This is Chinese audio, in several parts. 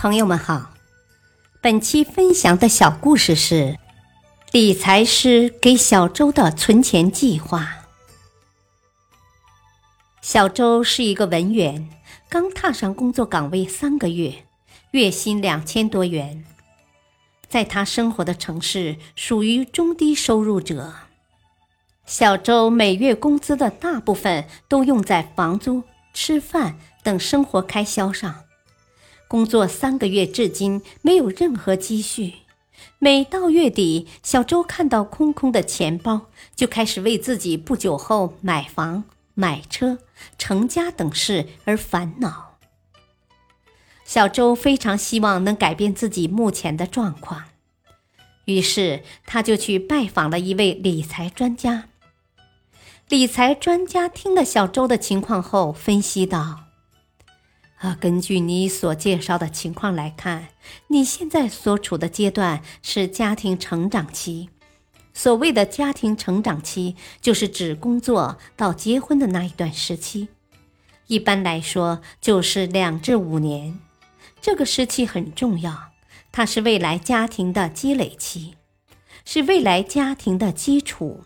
朋友们好，本期分享的小故事是理财师给小周的存钱计划。小周是一个文员，刚踏上工作岗位三个月，月薪两千多元，在他生活的城市属于中低收入者。小周每月工资的大部分都用在房租、吃饭等生活开销上。工作三个月至今没有任何积蓄，每到月底，小周看到空空的钱包，就开始为自己不久后买房、买车、成家等事而烦恼。小周非常希望能改变自己目前的状况，于是他就去拜访了一位理财专家。理财专家听了小周的情况后，分析道。啊，根据你所介绍的情况来看，你现在所处的阶段是家庭成长期。所谓的家庭成长期，就是指工作到结婚的那一段时期。一般来说，就是两至五年。这个时期很重要，它是未来家庭的积累期，是未来家庭的基础。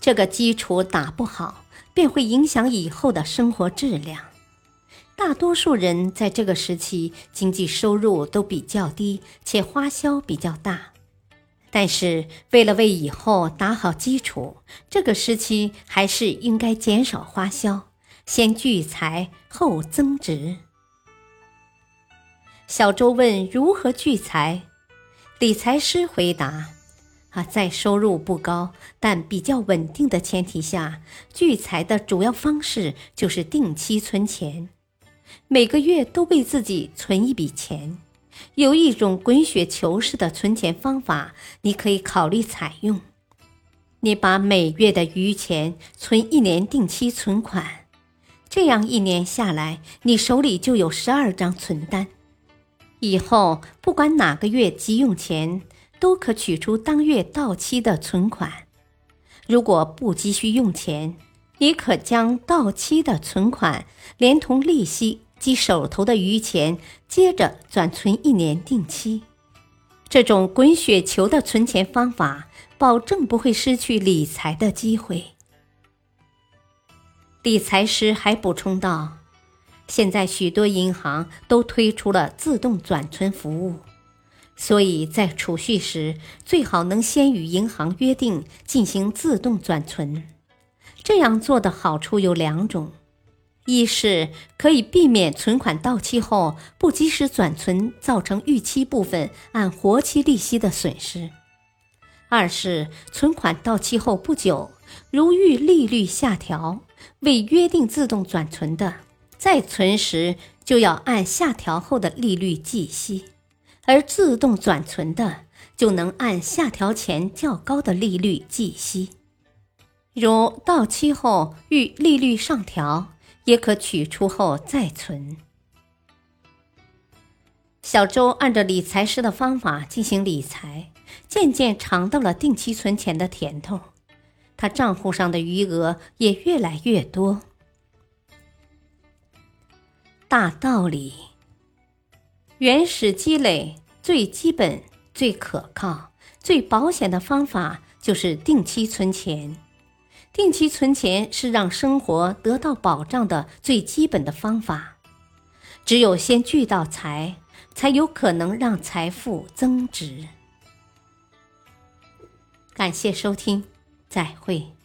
这个基础打不好，便会影响以后的生活质量。大多数人在这个时期经济收入都比较低，且花销比较大。但是，为了为以后打好基础，这个时期还是应该减少花销，先聚财后增值。小周问：“如何聚财？”理财师回答：“啊，在收入不高但比较稳定的前提下，聚财的主要方式就是定期存钱。”每个月都为自己存一笔钱，有一种滚雪球式的存钱方法，你可以考虑采用。你把每月的余钱存一年定期存款，这样一年下来，你手里就有十二张存单。以后不管哪个月急用钱，都可取出当月到期的存款。如果不急需用钱，你可将到期的存款连同利息及手头的余钱，接着转存一年定期。这种滚雪球的存钱方法，保证不会失去理财的机会。理财师还补充道：“现在许多银行都推出了自动转存服务，所以在储蓄时最好能先与银行约定进行自动转存。”这样做的好处有两种：一是可以避免存款到期后不及时转存造成逾期部分按活期利息的损失；二是存款到期后不久，如遇利率下调，未约定自动转存的，再存时就要按下调后的利率计息；而自动转存的，就能按下调前较高的利率计息。如到期后遇利率上调，也可取出后再存。小周按照理财师的方法进行理财，渐渐尝到了定期存钱的甜头，他账户上的余额也越来越多。大道理：原始积累最基本、最可靠、最保险的方法就是定期存钱。定期存钱是让生活得到保障的最基本的方法。只有先聚到财，才有可能让财富增值。感谢收听，再会。